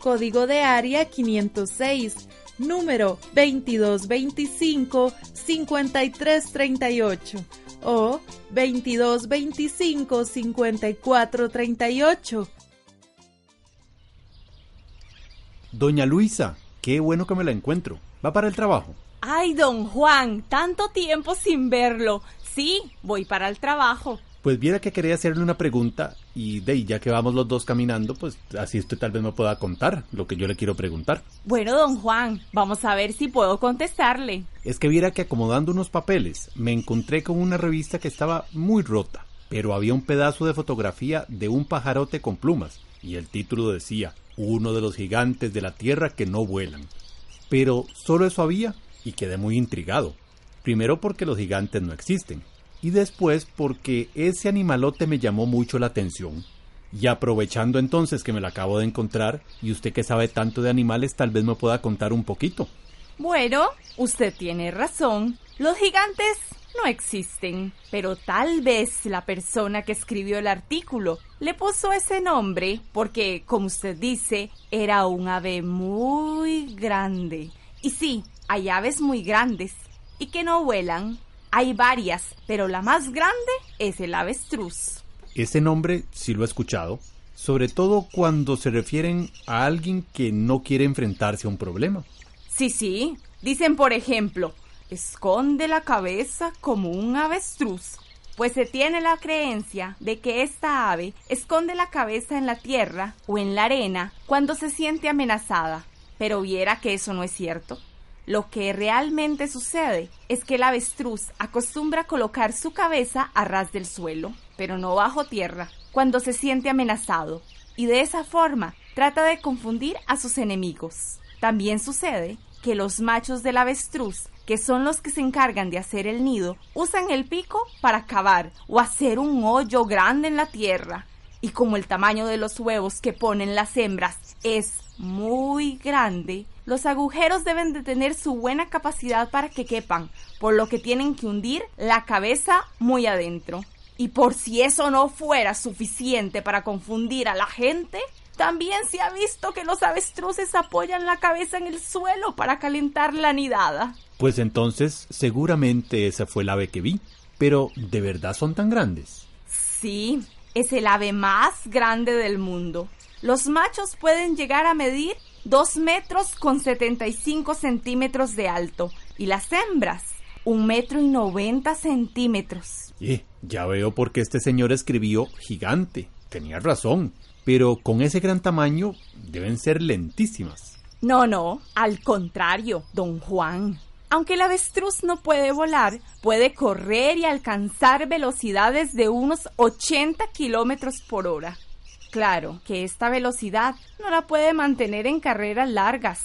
código de área 506, número 2225-5338 o 2225-5438. Doña Luisa, qué bueno que me la encuentro. ¿Va para el trabajo? Ay, don Juan, tanto tiempo sin verlo. Sí, voy para el trabajo. Pues viera que quería hacerle una pregunta y de ya que vamos los dos caminando, pues así usted tal vez me pueda contar lo que yo le quiero preguntar. Bueno, don Juan, vamos a ver si puedo contestarle. Es que viera que acomodando unos papeles me encontré con una revista que estaba muy rota, pero había un pedazo de fotografía de un pajarote con plumas y el título decía, uno de los gigantes de la Tierra que no vuelan. Pero solo eso había y quedé muy intrigado. Primero porque los gigantes no existen y después porque ese animalote me llamó mucho la atención. Y aprovechando entonces que me lo acabo de encontrar, y usted que sabe tanto de animales, tal vez me pueda contar un poquito. Bueno, usted tiene razón. Los gigantes no existen, pero tal vez la persona que escribió el artículo le puso ese nombre porque, como usted dice, era un ave muy grande. Y sí, hay aves muy grandes y que no vuelan, hay varias, pero la más grande es el avestruz. Ese nombre sí lo he escuchado, sobre todo cuando se refieren a alguien que no quiere enfrentarse a un problema. Sí, sí. Dicen, por ejemplo, esconde la cabeza como un avestruz. Pues se tiene la creencia de que esta ave esconde la cabeza en la tierra o en la arena cuando se siente amenazada. Pero viera que eso no es cierto. Lo que realmente sucede es que el avestruz acostumbra colocar su cabeza a ras del suelo, pero no bajo tierra, cuando se siente amenazado, y de esa forma trata de confundir a sus enemigos. También sucede que los machos del avestruz, que son los que se encargan de hacer el nido, usan el pico para cavar o hacer un hoyo grande en la tierra. Y como el tamaño de los huevos que ponen las hembras es muy grande, los agujeros deben de tener su buena capacidad para que quepan, por lo que tienen que hundir la cabeza muy adentro. Y por si eso no fuera suficiente para confundir a la gente, también se ha visto que los avestruces apoyan la cabeza en el suelo para calentar la nidada. Pues entonces seguramente esa fue el ave que vi. Pero ¿de verdad son tan grandes? Sí, es el ave más grande del mundo. Los machos pueden llegar a medir 2 metros con 75 centímetros de alto y las hembras 1 metro y 90 centímetros. Eh, ya veo por qué este señor escribió gigante. Tenía razón, pero con ese gran tamaño deben ser lentísimas. No, no, al contrario, don Juan. Aunque el avestruz no puede volar, puede correr y alcanzar velocidades de unos 80 kilómetros por hora. Claro que esta velocidad no la puede mantener en carreras largas,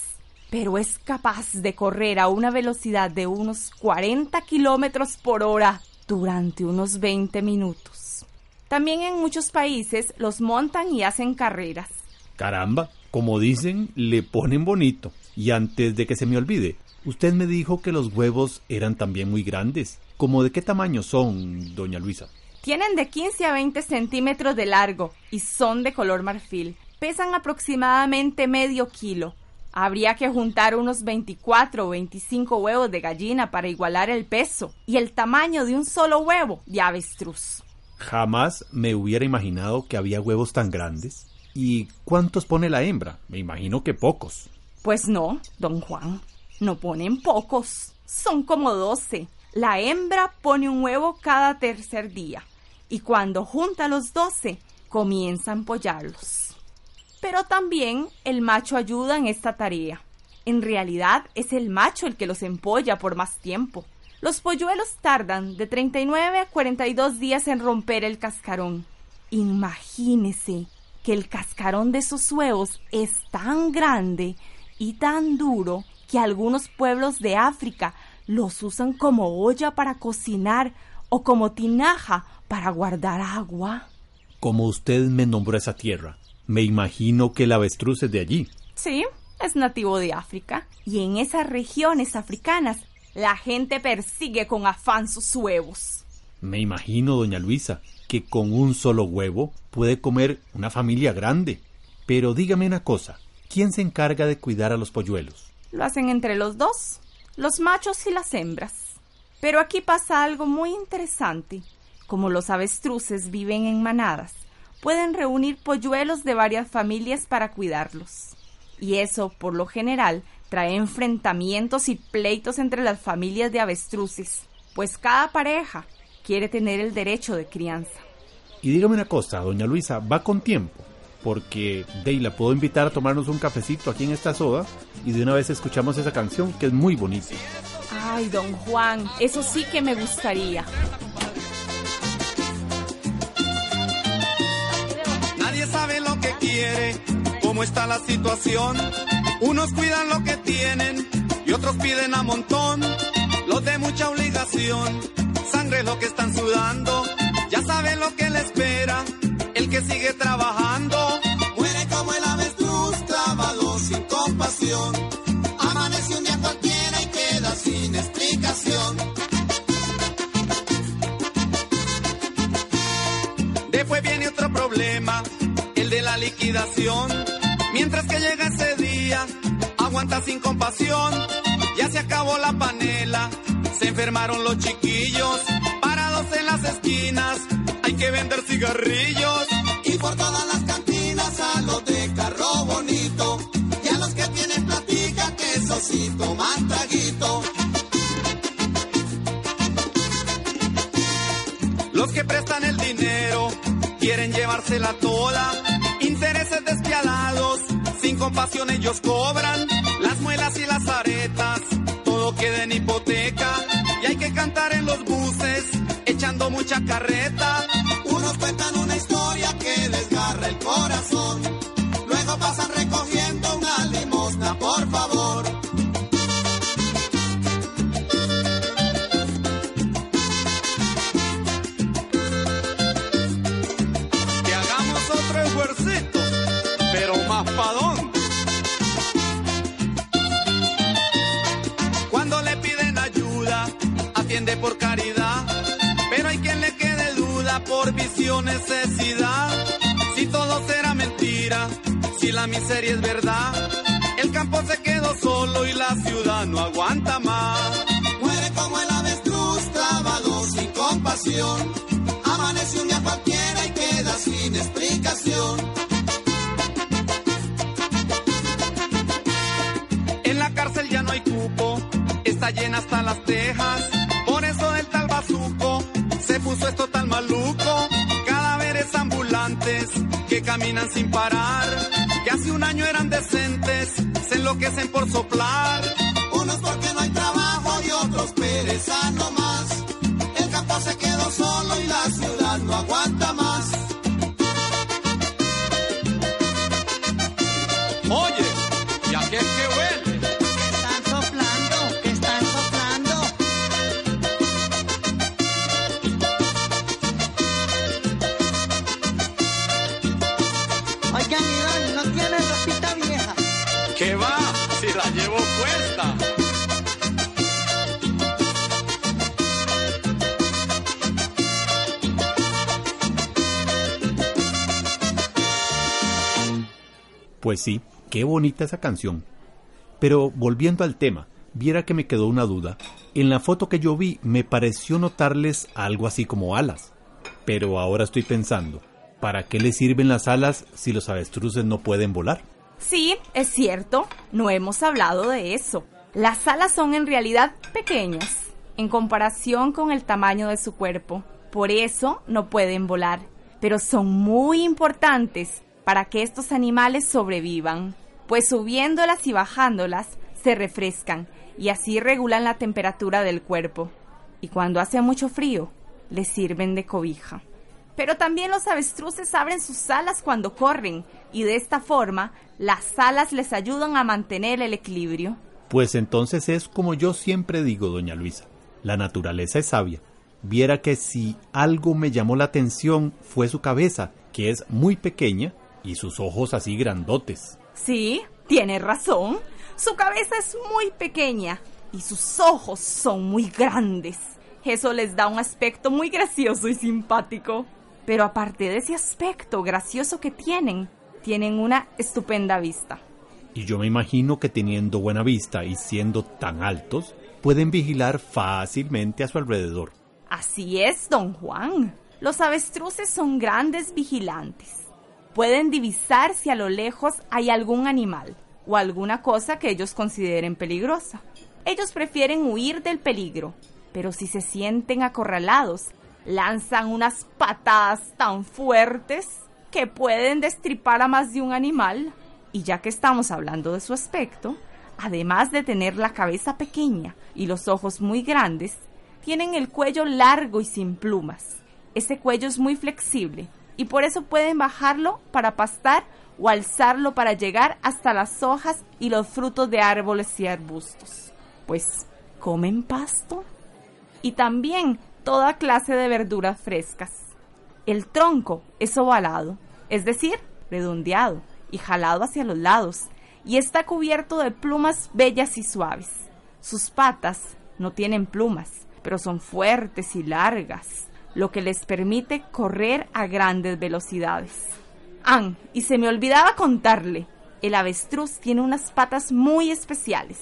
pero es capaz de correr a una velocidad de unos 40 kilómetros por hora durante unos 20 minutos. También en muchos países los montan y hacen carreras. Caramba, como dicen, le ponen bonito. Y antes de que se me olvide, usted me dijo que los huevos eran también muy grandes. ¿Cómo de qué tamaño son, doña Luisa? Tienen de 15 a 20 centímetros de largo y son de color marfil. Pesan aproximadamente medio kilo. Habría que juntar unos 24 o 25 huevos de gallina para igualar el peso y el tamaño de un solo huevo de avestruz. Jamás me hubiera imaginado que había huevos tan grandes. ¿Y cuántos pone la hembra? Me imagino que pocos. Pues no, don Juan, no ponen pocos, son como doce. La hembra pone un huevo cada tercer día y cuando junta los doce comienza a empollarlos. Pero también el macho ayuda en esta tarea. En realidad es el macho el que los empolla por más tiempo. Los polluelos tardan de 39 a 42 días en romper el cascarón. Imagínese que el cascarón de sus huevos es tan grande y tan duro que algunos pueblos de África los usan como olla para cocinar o como tinaja para guardar agua. Como usted me nombró esa tierra, me imagino que el avestruz es de allí. Sí, es nativo de África. Y en esas regiones africanas la gente persigue con afán sus huevos. Me imagino, doña Luisa, que con un solo huevo puede comer una familia grande. Pero dígame una cosa, ¿quién se encarga de cuidar a los polluelos? Lo hacen entre los dos, los machos y las hembras. Pero aquí pasa algo muy interesante. Como los avestruces viven en manadas, pueden reunir polluelos de varias familias para cuidarlos. Y eso, por lo general, trae enfrentamientos y pleitos entre las familias de avestruces, pues cada pareja quiere tener el derecho de crianza. Y dígame una cosa, doña Luisa, ¿va con tiempo? Porque Dey la puedo invitar a tomarnos un cafecito aquí en esta soda y de una vez escuchamos esa canción que es muy bonita. Ay, don Juan, eso sí que me gustaría. Nadie sabe lo que quiere, cómo está la situación. Unos cuidan lo que tienen y otros piden a montón. Los de mucha obligación, sangre lo que están sudando. Ya saben lo que le espera, que sigue trabajando. Muere como el avestruz, clavado sin compasión. Amanece un día cualquiera y queda sin explicación. Después viene otro problema, el de la liquidación. Mientras que llega ese día, aguanta sin compasión. Ya se acabó la panela, se enfermaron los chiquillos. Parados en las esquinas, hay que vender cigarrillos. Llevársela toda. Intereses despiadados, sin compasión ellos cobran. Las muelas y las aretas, todo queda en hipoteca. Y hay que cantar en los buses, echando mucha carreta. Unos cuentan una historia que desgarra el corazón. Luego pasan recogiendo la miseria es verdad, el campo se quedó solo y la ciudad no aguanta más. Muere como el avestruz, clavado sin compasión. Amanece un día cualquiera y queda sin explicación. En la cárcel ya no hay cupo, está llena hasta las tejas. Por eso el tal bazuco se puso esto tan maluco. Cadáveres ambulantes que caminan sin parar, hace un año eran decentes, se enloquecen por soplar. Unos porque no hay trabajo y otros pereza no más. El campo se quedó solo y la Pues sí, qué bonita esa canción. Pero volviendo al tema, viera que me quedó una duda. En la foto que yo vi me pareció notarles algo así como alas. Pero ahora estoy pensando, ¿para qué les sirven las alas si los avestruces no pueden volar? Sí, es cierto, no hemos hablado de eso. Las alas son en realidad pequeñas en comparación con el tamaño de su cuerpo. Por eso no pueden volar, pero son muy importantes para que estos animales sobrevivan, pues subiéndolas y bajándolas se refrescan y así regulan la temperatura del cuerpo. Y cuando hace mucho frío, les sirven de cobija. Pero también los avestruces abren sus alas cuando corren y de esta forma las alas les ayudan a mantener el equilibrio. Pues entonces es como yo siempre digo, doña Luisa, la naturaleza es sabia. Viera que si algo me llamó la atención fue su cabeza, que es muy pequeña, y sus ojos así grandotes. Sí, tiene razón. Su cabeza es muy pequeña y sus ojos son muy grandes. Eso les da un aspecto muy gracioso y simpático. Pero aparte de ese aspecto gracioso que tienen, tienen una estupenda vista. Y yo me imagino que teniendo buena vista y siendo tan altos, pueden vigilar fácilmente a su alrededor. Así es, don Juan. Los avestruces son grandes vigilantes. Pueden divisar si a lo lejos hay algún animal o alguna cosa que ellos consideren peligrosa. Ellos prefieren huir del peligro, pero si se sienten acorralados, lanzan unas patadas tan fuertes que pueden destripar a más de un animal. Y ya que estamos hablando de su aspecto, además de tener la cabeza pequeña y los ojos muy grandes, tienen el cuello largo y sin plumas. Ese cuello es muy flexible y por eso pueden bajarlo para pastar o alzarlo para llegar hasta las hojas y los frutos de árboles y arbustos. Pues comen pasto y también toda clase de verduras frescas. El tronco es ovalado, es decir, redondeado y jalado hacia los lados, y está cubierto de plumas bellas y suaves. Sus patas no tienen plumas, pero son fuertes y largas, lo que les permite correr a grandes velocidades. Ah, y se me olvidaba contarle, el avestruz tiene unas patas muy especiales,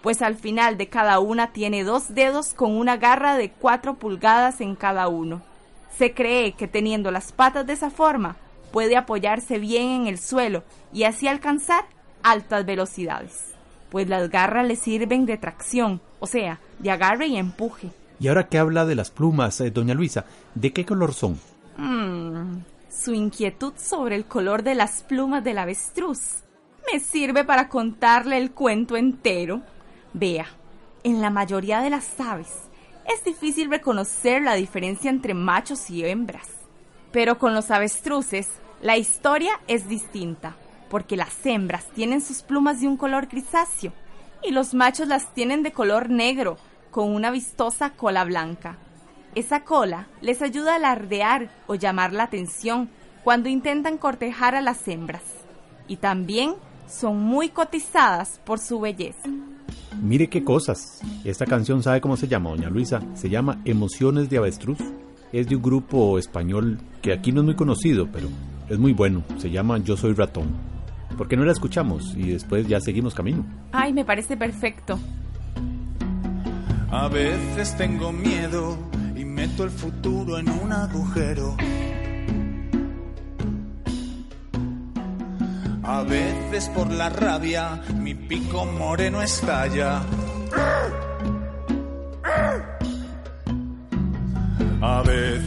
pues al final de cada una tiene dos dedos con una garra de cuatro pulgadas en cada uno. Se cree que teniendo las patas de esa forma puede apoyarse bien en el suelo y así alcanzar altas velocidades, pues las garras le sirven de tracción, o sea, de agarre y empuje. Y ahora que habla de las plumas, eh, doña Luisa, ¿de qué color son? Mm, su inquietud sobre el color de las plumas del avestruz me sirve para contarle el cuento entero. Vea, en la mayoría de las aves es difícil reconocer la diferencia entre machos y hembras. Pero con los avestruces la historia es distinta porque las hembras tienen sus plumas de un color grisáceo y los machos las tienen de color negro con una vistosa cola blanca. Esa cola les ayuda a alardear o llamar la atención cuando intentan cortejar a las hembras y también son muy cotizadas por su belleza. Mire qué cosas. Esta canción sabe cómo se llama, doña Luisa. Se llama Emociones de Avestruz. Es de un grupo español que aquí no es muy conocido, pero es muy bueno. Se llama Yo Soy Ratón. ¿Por qué no la escuchamos y después ya seguimos camino? Ay, me parece perfecto. A veces tengo miedo y meto el futuro en un agujero. A veces por la rabia mi pico moreno estalla.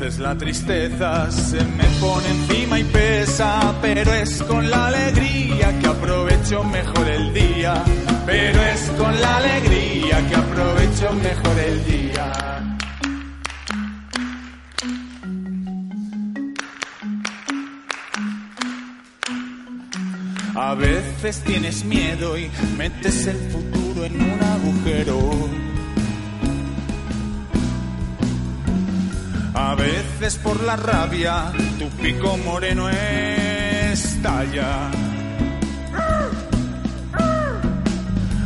La tristeza se me pone encima y pesa, pero es con la alegría que aprovecho mejor el día. Pero es con la alegría que aprovecho mejor el día. A veces tienes miedo y metes el futuro en un agujero. A veces por la rabia tu pico moreno estalla.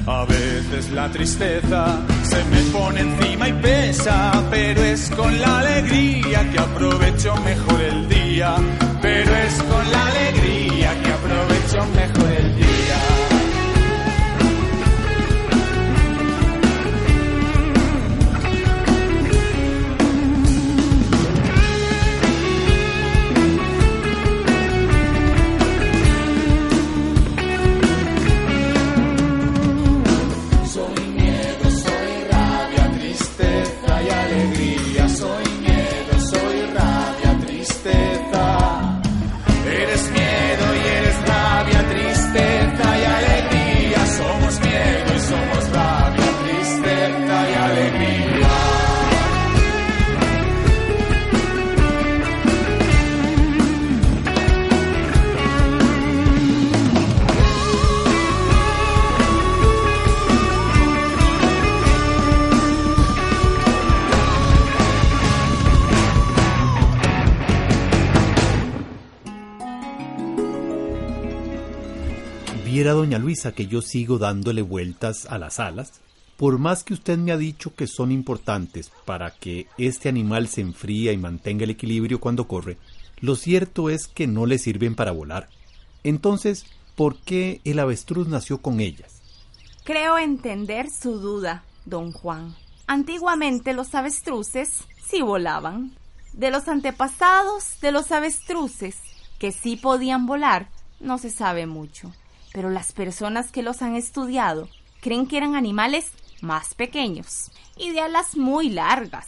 A veces la tristeza se me pone encima y pesa, pero es con la alegría que aprovecho mejor el día. Pero es con la alegría que aprovecho mejor el día. este Doña Luisa, que yo sigo dándole vueltas a las alas. Por más que usted me ha dicho que son importantes para que este animal se enfríe y mantenga el equilibrio cuando corre, lo cierto es que no le sirven para volar. Entonces, ¿por qué el avestruz nació con ellas? Creo entender su duda, don Juan. Antiguamente los avestruces sí volaban. De los antepasados de los avestruces, que sí podían volar, no se sabe mucho. Pero las personas que los han estudiado creen que eran animales más pequeños y de alas muy largas.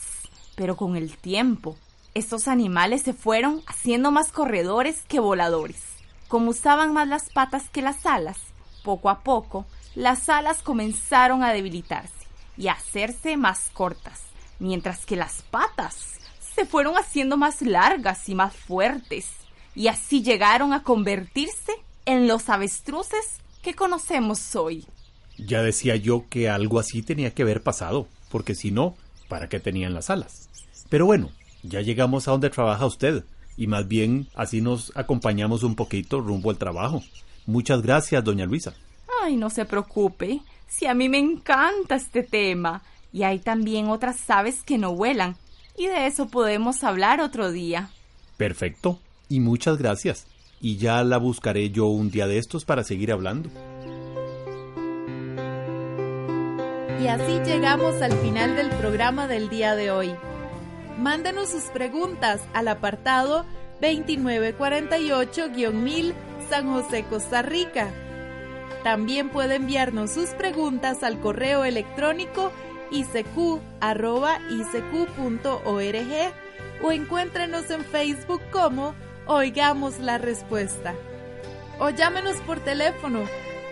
Pero con el tiempo, estos animales se fueron haciendo más corredores que voladores. Como usaban más las patas que las alas, poco a poco, las alas comenzaron a debilitarse y a hacerse más cortas, mientras que las patas se fueron haciendo más largas y más fuertes, y así llegaron a convertirse en los avestruces que conocemos hoy. Ya decía yo que algo así tenía que haber pasado, porque si no, ¿para qué tenían las alas? Pero bueno, ya llegamos a donde trabaja usted, y más bien así nos acompañamos un poquito rumbo al trabajo. Muchas gracias, doña Luisa. Ay, no se preocupe, si a mí me encanta este tema, y hay también otras aves que no vuelan, y de eso podemos hablar otro día. Perfecto, y muchas gracias. Y ya la buscaré yo un día de estos para seguir hablando. Y así llegamos al final del programa del día de hoy. Mándenos sus preguntas al apartado 2948-1000 San José, Costa Rica. También puede enviarnos sus preguntas al correo electrónico icq.org o encuéntrenos en Facebook como Oigamos la Respuesta. O llámenos por teléfono,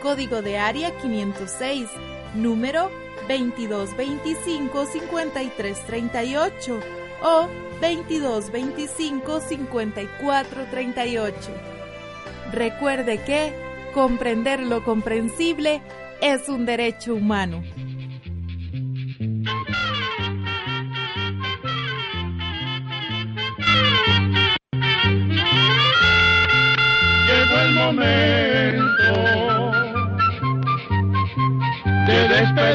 código de área 506, número 2225-5338 o 2225-5438. Recuerde que comprender lo comprensible es un derecho humano.